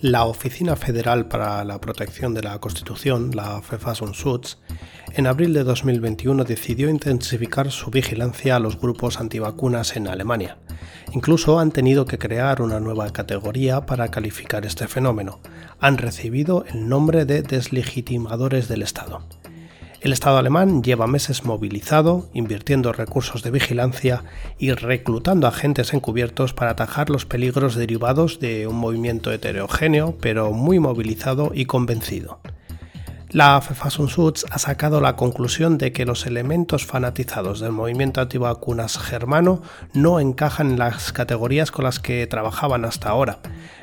La Oficina Federal para la Protección de la Constitución, la Verfassungsschutz, en abril de 2021 decidió intensificar su vigilancia a los grupos antivacunas en Alemania. Incluso han tenido que crear una nueva categoría para calificar este fenómeno. Han recibido el nombre de deslegitimadores del Estado. El Estado alemán lleva meses movilizado, invirtiendo recursos de vigilancia y reclutando agentes encubiertos para atajar los peligros derivados de un movimiento heterogéneo, pero muy movilizado y convencido. La Verfassungsschutz ha sacado la conclusión de que los elementos fanatizados del movimiento antivacunas germano no encajan en las categorías con las que trabajaban hasta ahora,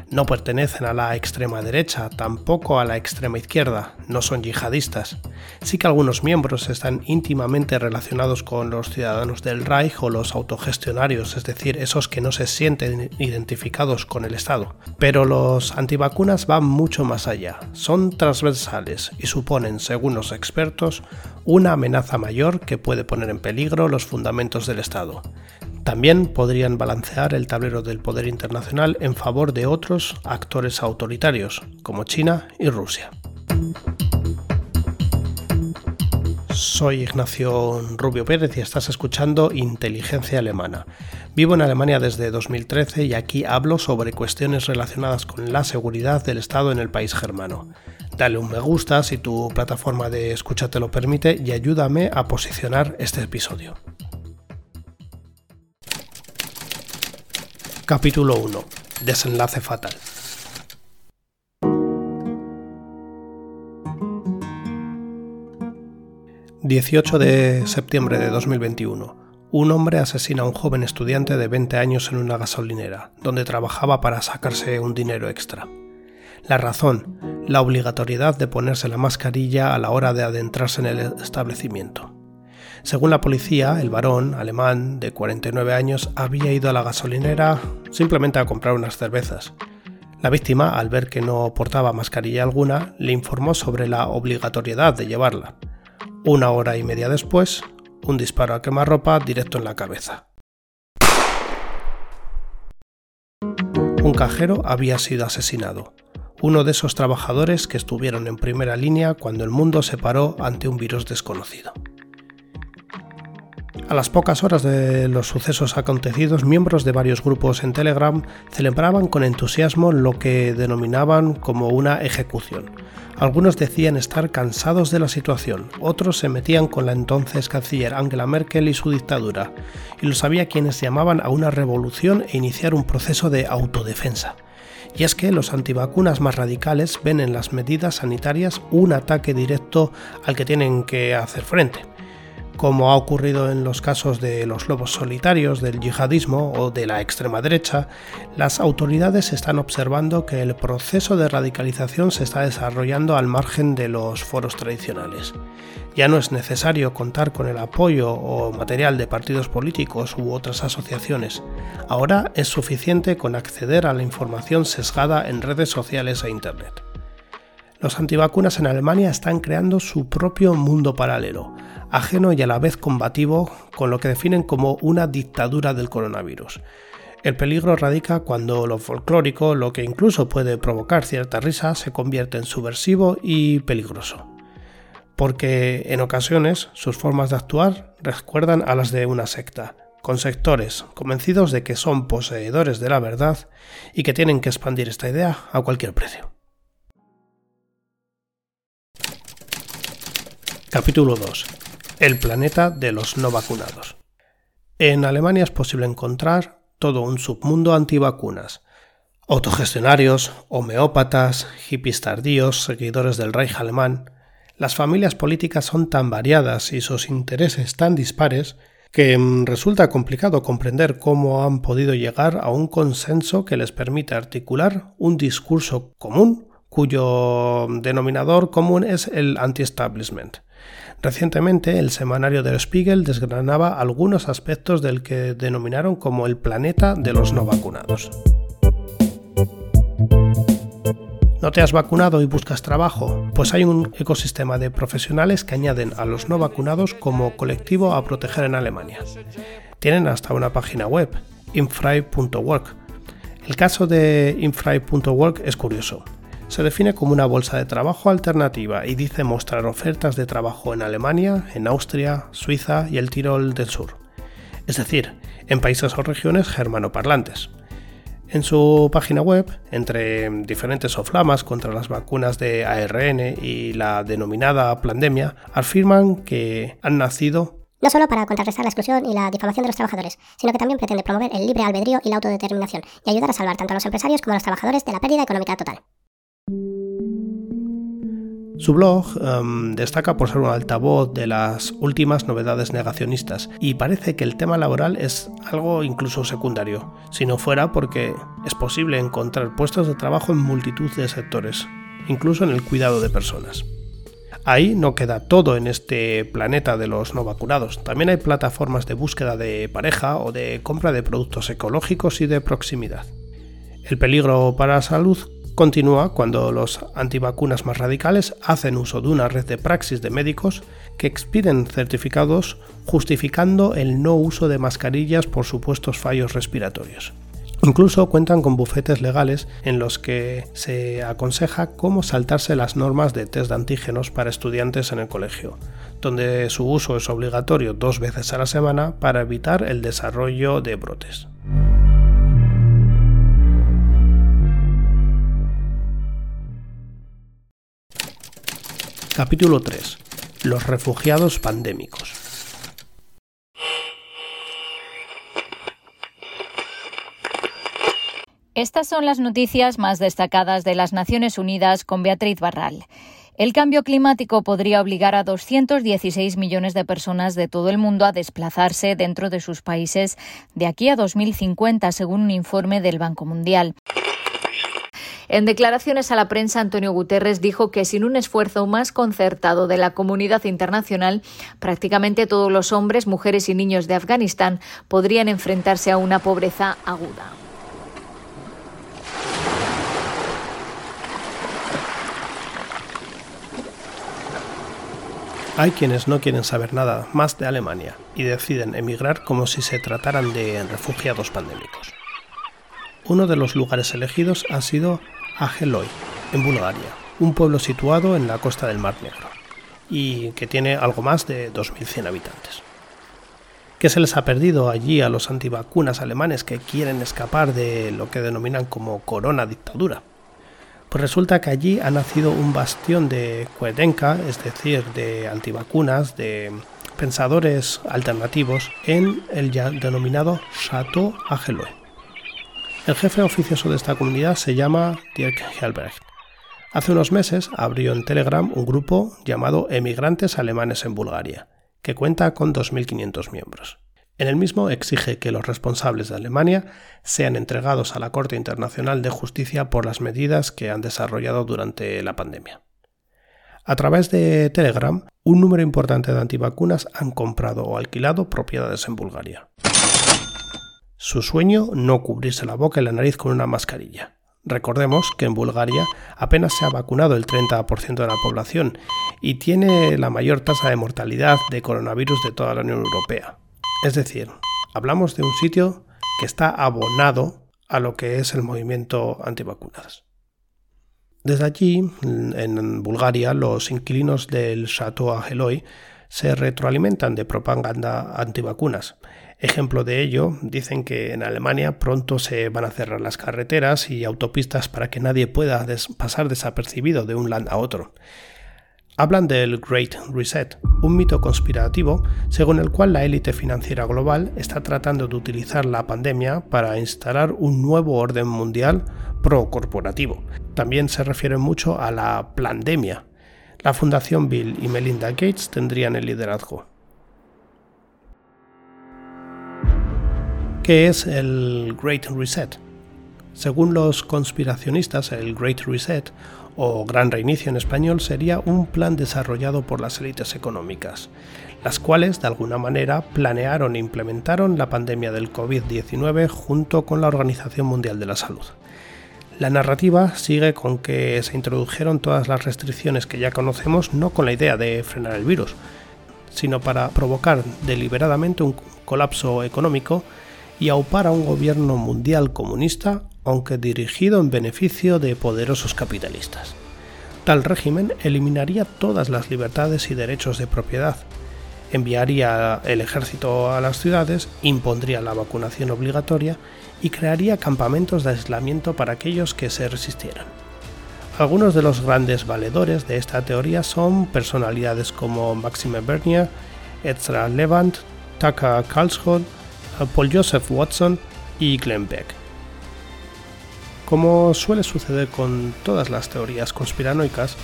no pertenecen a la extrema derecha, tampoco a la extrema izquierda, no son yihadistas. Sí que algunos miembros están íntimamente relacionados con los ciudadanos del Reich o los autogestionarios, es decir, esos que no se sienten identificados con el Estado. Pero los antivacunas van mucho más allá, son transversales y suponen, según los expertos, una amenaza mayor que puede poner en peligro los fundamentos del Estado. También podrían balancear el tablero del poder internacional en favor de otros actores autoritarios, como China y Rusia. Soy Ignacio Rubio Pérez y estás escuchando Inteligencia Alemana. Vivo en Alemania desde 2013 y aquí hablo sobre cuestiones relacionadas con la seguridad del Estado en el país germano. Dale un me gusta si tu plataforma de escucha te lo permite y ayúdame a posicionar este episodio. Capítulo 1. Desenlace fatal. 18 de septiembre de 2021. Un hombre asesina a un joven estudiante de 20 años en una gasolinera, donde trabajaba para sacarse un dinero extra. La razón, la obligatoriedad de ponerse la mascarilla a la hora de adentrarse en el establecimiento. Según la policía, el varón, alemán, de 49 años, había ido a la gasolinera simplemente a comprar unas cervezas. La víctima, al ver que no portaba mascarilla alguna, le informó sobre la obligatoriedad de llevarla. Una hora y media después, un disparo a quemarropa directo en la cabeza. Un cajero había sido asesinado, uno de esos trabajadores que estuvieron en primera línea cuando el mundo se paró ante un virus desconocido. A las pocas horas de los sucesos acontecidos, miembros de varios grupos en Telegram celebraban con entusiasmo lo que denominaban como una ejecución. Algunos decían estar cansados de la situación, otros se metían con la entonces canciller Angela Merkel y su dictadura, y los había quienes llamaban a una revolución e iniciar un proceso de autodefensa. Y es que los antivacunas más radicales ven en las medidas sanitarias un ataque directo al que tienen que hacer frente como ha ocurrido en los casos de los lobos solitarios, del yihadismo o de la extrema derecha, las autoridades están observando que el proceso de radicalización se está desarrollando al margen de los foros tradicionales. Ya no es necesario contar con el apoyo o material de partidos políticos u otras asociaciones. Ahora es suficiente con acceder a la información sesgada en redes sociales e Internet. Los antivacunas en Alemania están creando su propio mundo paralelo, ajeno y a la vez combativo con lo que definen como una dictadura del coronavirus. El peligro radica cuando lo folclórico, lo que incluso puede provocar cierta risa, se convierte en subversivo y peligroso. Porque en ocasiones sus formas de actuar recuerdan a las de una secta, con sectores convencidos de que son poseedores de la verdad y que tienen que expandir esta idea a cualquier precio. Capítulo 2 el planeta de los no vacunados. En Alemania es posible encontrar todo un submundo antivacunas. Autogestionarios, homeópatas, hippies tardíos, seguidores del Reich alemán. Las familias políticas son tan variadas y sus intereses tan dispares que mm, resulta complicado comprender cómo han podido llegar a un consenso que les permite articular un discurso común cuyo denominador común es el anti-establishment. Recientemente, el semanario Der Spiegel desgranaba algunos aspectos del que denominaron como el planeta de los no vacunados. ¿No te has vacunado y buscas trabajo? Pues hay un ecosistema de profesionales que añaden a los no vacunados como colectivo a proteger en Alemania. Tienen hasta una página web, infrei.work. El caso de Infry.work es curioso. Se define como una bolsa de trabajo alternativa y dice mostrar ofertas de trabajo en Alemania, en Austria, Suiza y el Tirol del Sur. Es decir, en países o regiones germanoparlantes. En su página web, entre diferentes soflamas contra las vacunas de ARN y la denominada pandemia, afirman que han nacido no solo para contrarrestar la exclusión y la difamación de los trabajadores, sino que también pretende promover el libre albedrío y la autodeterminación y ayudar a salvar tanto a los empresarios como a los trabajadores de la pérdida económica total. Su blog em, destaca por ser un altavoz de las últimas novedades negacionistas y parece que el tema laboral es algo incluso secundario, si no fuera porque es posible encontrar puestos de trabajo en multitud de sectores, incluso en el cuidado de personas. Ahí no queda todo en este planeta de los no vacunados. También hay plataformas de búsqueda de pareja o de compra de productos ecológicos y de proximidad. El peligro para la salud continúa cuando los antivacunas más radicales hacen uso de una red de praxis de médicos que expiden certificados justificando el no uso de mascarillas por supuestos fallos respiratorios. Incluso cuentan con bufetes legales en los que se aconseja cómo saltarse las normas de test de antígenos para estudiantes en el colegio, donde su uso es obligatorio dos veces a la semana para evitar el desarrollo de brotes. Capítulo 3. Los refugiados pandémicos. Estas son las noticias más destacadas de las Naciones Unidas con Beatriz Barral. El cambio climático podría obligar a 216 millones de personas de todo el mundo a desplazarse dentro de sus países de aquí a 2050, según un informe del Banco Mundial. En declaraciones a la prensa, Antonio Guterres dijo que sin un esfuerzo más concertado de la comunidad internacional, prácticamente todos los hombres, mujeres y niños de Afganistán podrían enfrentarse a una pobreza aguda. Hay quienes no quieren saber nada más de Alemania y deciden emigrar como si se trataran de refugiados pandémicos. Uno de los lugares elegidos ha sido Ageloy, en Bulgaria, un pueblo situado en la costa del Mar Negro y que tiene algo más de 2.100 habitantes. ¿Qué se les ha perdido allí a los antivacunas alemanes que quieren escapar de lo que denominan como corona dictadura? Pues resulta que allí ha nacido un bastión de Kuedenka, es decir, de antivacunas, de pensadores alternativos, en el ya denominado Chateau Ageloy. El jefe oficioso de esta comunidad se llama Dirk Helbrecht. Hace unos meses abrió en Telegram un grupo llamado Emigrantes Alemanes en Bulgaria, que cuenta con 2.500 miembros. En el mismo exige que los responsables de Alemania sean entregados a la Corte Internacional de Justicia por las medidas que han desarrollado durante la pandemia. A través de Telegram, un número importante de antivacunas han comprado o alquilado propiedades en Bulgaria. Su sueño, no cubrirse la boca y la nariz con una mascarilla. Recordemos que en Bulgaria apenas se ha vacunado el 30% de la población y tiene la mayor tasa de mortalidad de coronavirus de toda la Unión Europea. Es decir, hablamos de un sitio que está abonado a lo que es el movimiento antivacunadas. Desde allí, en Bulgaria, los inquilinos del Chateau Ageloy se retroalimentan de propaganda antivacunas Ejemplo de ello, dicen que en Alemania pronto se van a cerrar las carreteras y autopistas para que nadie pueda pasar desapercibido de un land a otro. Hablan del Great Reset, un mito conspirativo según el cual la élite financiera global está tratando de utilizar la pandemia para instalar un nuevo orden mundial pro-corporativo. También se refiere mucho a la pandemia. La Fundación Bill y Melinda Gates tendrían el liderazgo. ¿Qué es el Great Reset? Según los conspiracionistas, el Great Reset, o Gran Reinicio en español, sería un plan desarrollado por las élites económicas, las cuales de alguna manera planearon e implementaron la pandemia del COVID-19 junto con la Organización Mundial de la Salud. La narrativa sigue con que se introdujeron todas las restricciones que ya conocemos no con la idea de frenar el virus, sino para provocar deliberadamente un colapso económico y aupar a un gobierno mundial comunista aunque dirigido en beneficio de poderosos capitalistas. Tal régimen eliminaría todas las libertades y derechos de propiedad, enviaría el ejército a las ciudades, impondría la vacunación obligatoria y crearía campamentos de aislamiento para aquellos que se resistieran. Algunos de los grandes valedores de esta teoría son personalidades como Maxime Bernier, Ezra Levant, Tucker Carlsson, Paul Joseph Watson y Glenn Beck. Como suele suceder con todas las teorías conspiranoicas,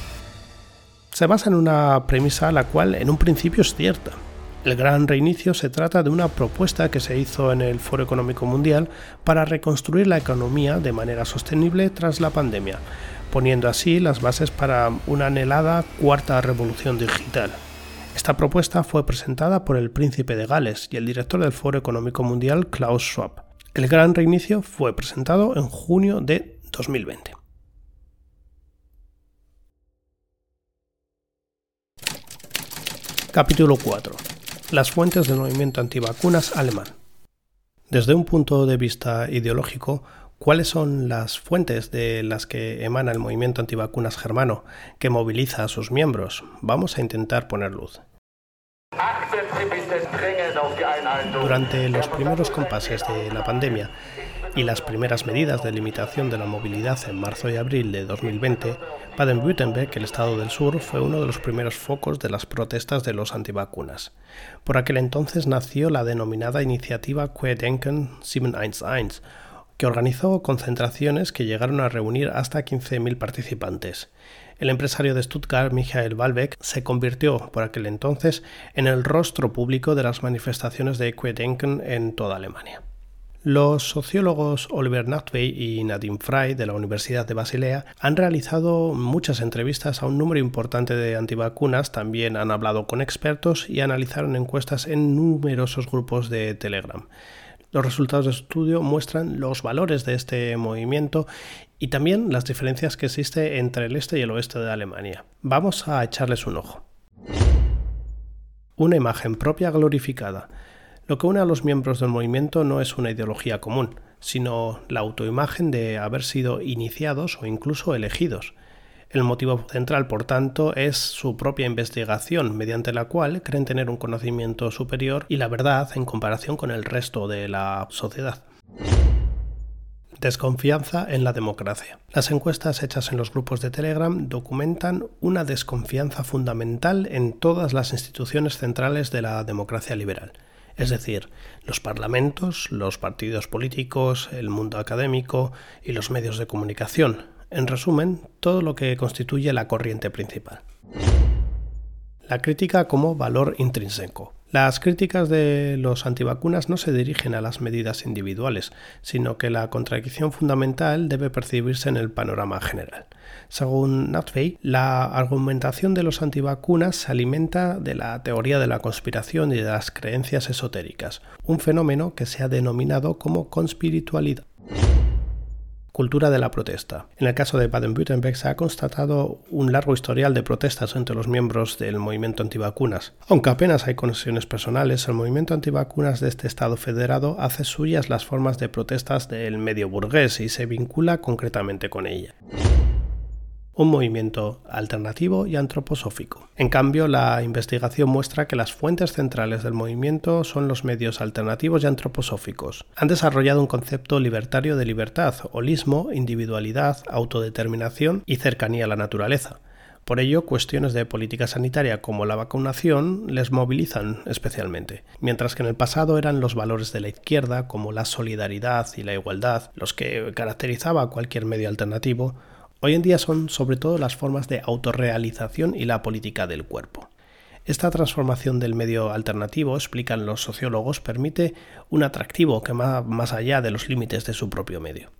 se basa en una premisa la cual en un principio es cierta. El gran reinicio se trata de una propuesta que se hizo en el Foro Económico Mundial para reconstruir la economía de manera sostenible tras la pandemia, poniendo así las bases para una anhelada cuarta revolución digital. Esta propuesta fue presentada por el príncipe de Gales y el director del Foro Económico Mundial Klaus Schwab. El gran reinicio fue presentado en junio de 2020. Capítulo 4. Las fuentes del movimiento antivacunas alemán. Desde un punto de vista ideológico, ¿cuáles son las fuentes de las que emana el movimiento antivacunas germano que moviliza a sus miembros? Vamos a intentar poner luz. Durante los primeros compases de la pandemia y las primeras medidas de limitación de la movilidad en marzo y abril de 2020, Baden-Württemberg, el estado del sur, fue uno de los primeros focos de las protestas de los antivacunas. Por aquel entonces nació la denominada iniciativa Querdenken 711, que organizó concentraciones que llegaron a reunir hasta 15.000 participantes. El empresario de Stuttgart, Michael Walbeck, se convirtió por aquel entonces en el rostro público de las manifestaciones de Querdenken en toda Alemania. Los sociólogos Oliver Nachtwey y Nadine Frey de la Universidad de Basilea han realizado muchas entrevistas a un número importante de antivacunas, también han hablado con expertos y analizaron encuestas en numerosos grupos de Telegram. Los resultados del estudio muestran los valores de este movimiento y también las diferencias que existe entre el este y el oeste de Alemania. Vamos a echarles un ojo. Una imagen propia glorificada. Lo que une a los miembros del movimiento no es una ideología común, sino la autoimagen de haber sido iniciados o incluso elegidos. El motivo central, por tanto, es su propia investigación, mediante la cual creen tener un conocimiento superior y la verdad en comparación con el resto de la sociedad. Desconfianza en la democracia. Las encuestas hechas en los grupos de Telegram documentan una desconfianza fundamental en todas las instituciones centrales de la democracia liberal, es decir, los parlamentos, los partidos políticos, el mundo académico y los medios de comunicación, en resumen, todo lo que constituye la corriente principal. La crítica como valor intrínseco. Las críticas de los antivacunas no se dirigen a las medidas individuales, sino que la contradicción fundamental debe percibirse en el panorama general. Según Natvey, la argumentación de los antivacunas se alimenta de la teoría de la conspiración y de las creencias esotéricas, un fenómeno que se ha denominado como conspiritualidad. Cultura de la protesta. En el caso de Baden-Württemberg se ha constatado un largo historial de protestas entre los miembros del movimiento antivacunas. Aunque apenas hay conexiones personales, el movimiento antivacunas de este Estado federado hace suyas las formas de protestas del medio burgués y se vincula concretamente con ella un movimiento alternativo y antroposófico. En cambio, la investigación muestra que las fuentes centrales del movimiento son los medios alternativos y antroposóficos. Han desarrollado un concepto libertario de libertad, holismo, individualidad, autodeterminación y cercanía a la naturaleza. Por ello, cuestiones de política sanitaria como la vacunación les movilizan especialmente, mientras que en el pasado eran los valores de la izquierda como la solidaridad y la igualdad los que caracterizaba a cualquier medio alternativo, Hoy en día son sobre todo las formas de autorrealización y la política del cuerpo. Esta transformación del medio alternativo, explican los sociólogos, permite un atractivo que va más allá de los límites de su propio medio.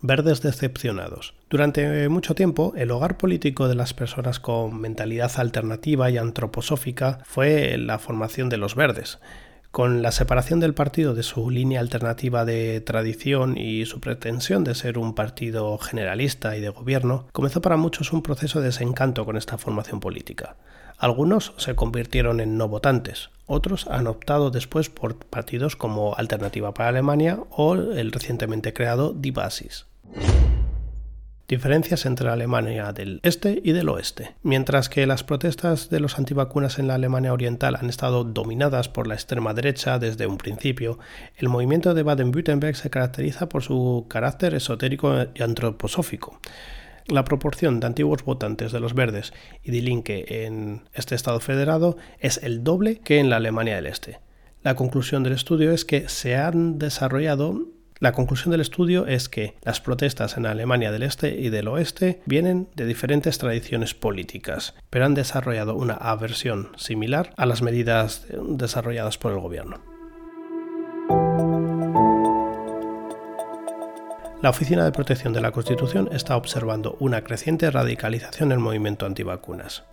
Verdes decepcionados. Durante mucho tiempo, el hogar político de las personas con mentalidad alternativa y antroposófica fue la formación de los verdes, Con la separación del partido de su línea alternativa de tradición y su pretensión de ser un partido generalista y de gobierno, comenzó para muchos un proceso de desencanto con esta formación política. Algunos se convirtieron en no votantes, otros han optado después por partidos como Alternativa para Alemania o el recientemente creado Die Basis. Diferencias entre la Alemania del este y del oeste. Mientras que las protestas de los antivacunas en la Alemania oriental han estado dominadas por la extrema derecha desde un principio, el movimiento de Baden-Württemberg se caracteriza por su carácter esotérico y antroposófico. La proporción de antiguos votantes de los verdes y de Linke en este Estado federado es el doble que en la Alemania del Este. La conclusión del estudio es que se han desarrollado la conclusión del estudio es que las protestas en Alemania del Este y del Oeste vienen de diferentes tradiciones políticas, pero han desarrollado una aversión similar a las medidas desarrolladas por el gobierno. La Oficina de Protección de la Constitución está observando una creciente radicalización del movimiento antivacunas.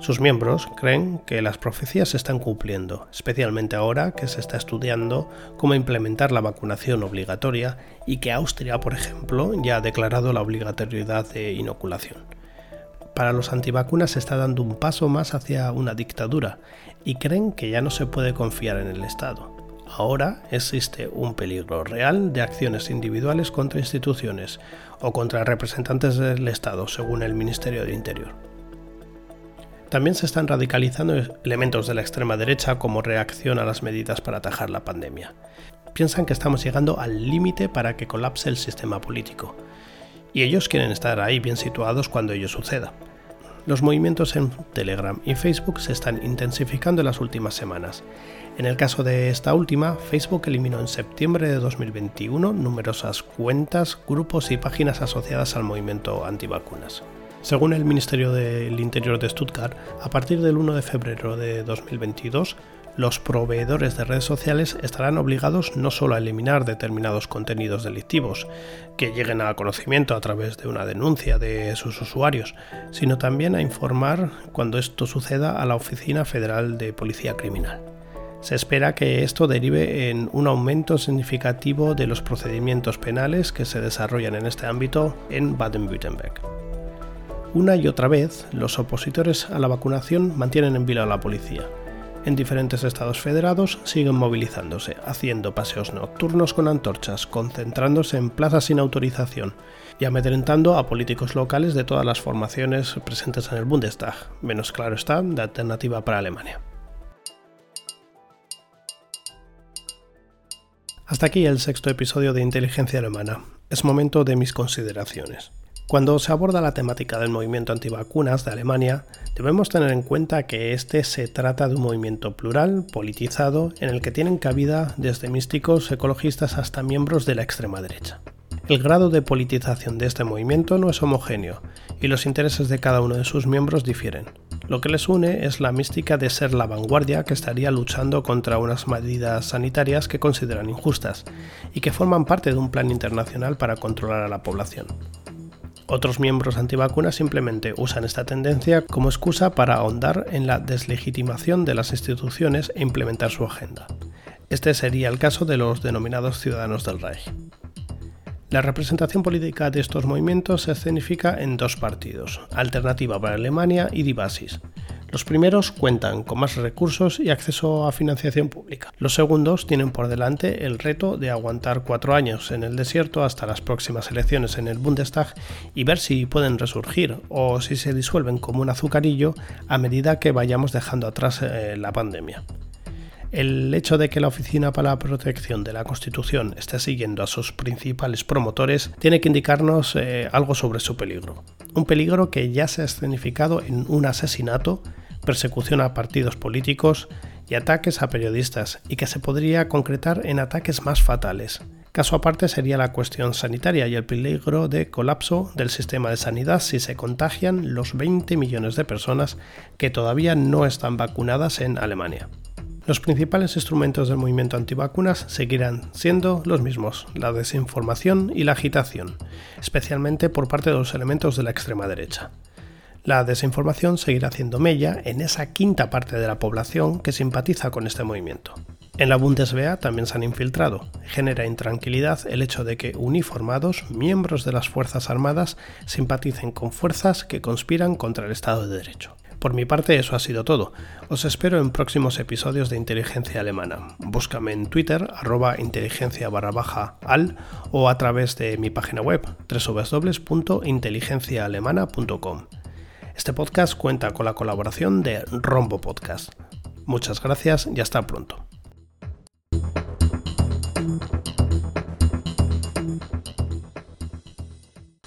Sus miembros creen que las profecías se están cumpliendo, especialmente ahora que se está estudiando cómo implementar la vacunación obligatoria y que Austria, por ejemplo, ya ha declarado la obligatoriedad de inoculación. Para los antivacunas se está dando un paso más hacia una dictadura y creen que ya no se puede confiar en el Estado. Ahora existe un peligro real de acciones individuales contra instituciones o contra representantes del Estado, según el Ministerio del Interior. También se están radicalizando elementos de la extrema derecha como reacción a las medidas para atajar la pandemia. Piensan que estamos llegando al límite para que colapse el sistema político. Y ellos quieren estar ahí bien situados cuando ello suceda. Los movimientos en Telegram y Facebook se están intensificando en las últimas semanas. En el caso de esta última, Facebook eliminó en septiembre de 2021 numerosas cuentas, grupos y páginas asociadas al movimiento antivacunas. Según el Ministerio del Interior de Stuttgart, a partir del 1 de febrero de 2022, los proveedores de redes sociales estarán obligados no solo a eliminar determinados contenidos delictivos que lleguen a conocimiento a través de una denuncia de sus usuarios, sino también a informar cuando esto suceda a la Oficina Federal de Policía Criminal. Se espera que esto derive en un aumento significativo de los procedimientos penales que se desarrollan en este ámbito en Baden-Württemberg. Una y otra vez, los opositores a la vacunación mantienen en vilo a la policía. En diferentes estados federados siguen movilizándose, haciendo paseos nocturnos con antorchas, concentrándose en plazas sin autorización y amedrentando a políticos locales de todas las formaciones presentes en el Bundestag, menos claro está, de alternativa para Alemania. Hasta aquí el sexto episodio de Inteligencia Alemana. Es momento de mis consideraciones. Cuando se aborda la temática del movimiento antivacunas de Alemania, debemos tener en cuenta que este se trata de un movimiento plural, politizado, en el que tienen cabida desde místicos ecologistas hasta miembros de la extrema derecha. El grado de politización de este movimiento no es homogéneo y los intereses de cada uno de sus miembros difieren. Lo que les une es la mística de ser la vanguardia que estaría luchando contra unas medidas sanitarias que consideran injustas y que forman parte de un plan internacional para controlar a la población. Otros miembros antivacunas simplemente usan esta tendencia como excusa para ahondar en la deslegitimación de las instituciones e implementar su agenda. Este sería el caso de los denominados ciudadanos del Reich. La representación política de estos movimientos se escenifica en dos partidos, Alternativa para Alemania y Divasis, los primeros cuentan con más recursos y acceso a financiación pública. Los segundos tienen por delante el reto de aguantar cuatro años en el desierto hasta las próximas elecciones en el Bundestag y ver si pueden resurgir o si se disuelven como un azucarillo a medida que vayamos dejando atrás eh, la pandemia. El hecho de que la Oficina para la Protección de la Constitución esté siguiendo a sus principales promotores tiene que indicarnos eh, algo sobre su peligro. Un peligro que ya se ha escenificado en un asesinato persecución a partidos políticos y ataques a periodistas, y que se podría concretar en ataques más fatales. Caso aparte sería la cuestión sanitaria y el peligro de colapso del sistema de sanidad si se contagian los 20 millones de personas que todavía no están vacunadas en Alemania. Los principales instrumentos del movimiento antivacunas seguirán siendo los mismos, la desinformación y la agitación, especialmente por parte de los elementos de la extrema derecha. La desinformación seguirá haciendo mella en esa quinta parte de la población que simpatiza con este movimiento. En la Bundeswehr también se han infiltrado. Genera intranquilidad el hecho de que uniformados, miembros de las Fuerzas Armadas, simpaticen con fuerzas que conspiran contra el Estado de Derecho. Por mi parte eso ha sido todo. Os espero en próximos episodios de Inteligencia Alemana. Búscame en Twitter, arroba inteligencia barra baja al o a través de mi página web www.inteligenciaalemana.com. Este podcast cuenta con la colaboración de Rombo Podcast. Muchas gracias y hasta pronto.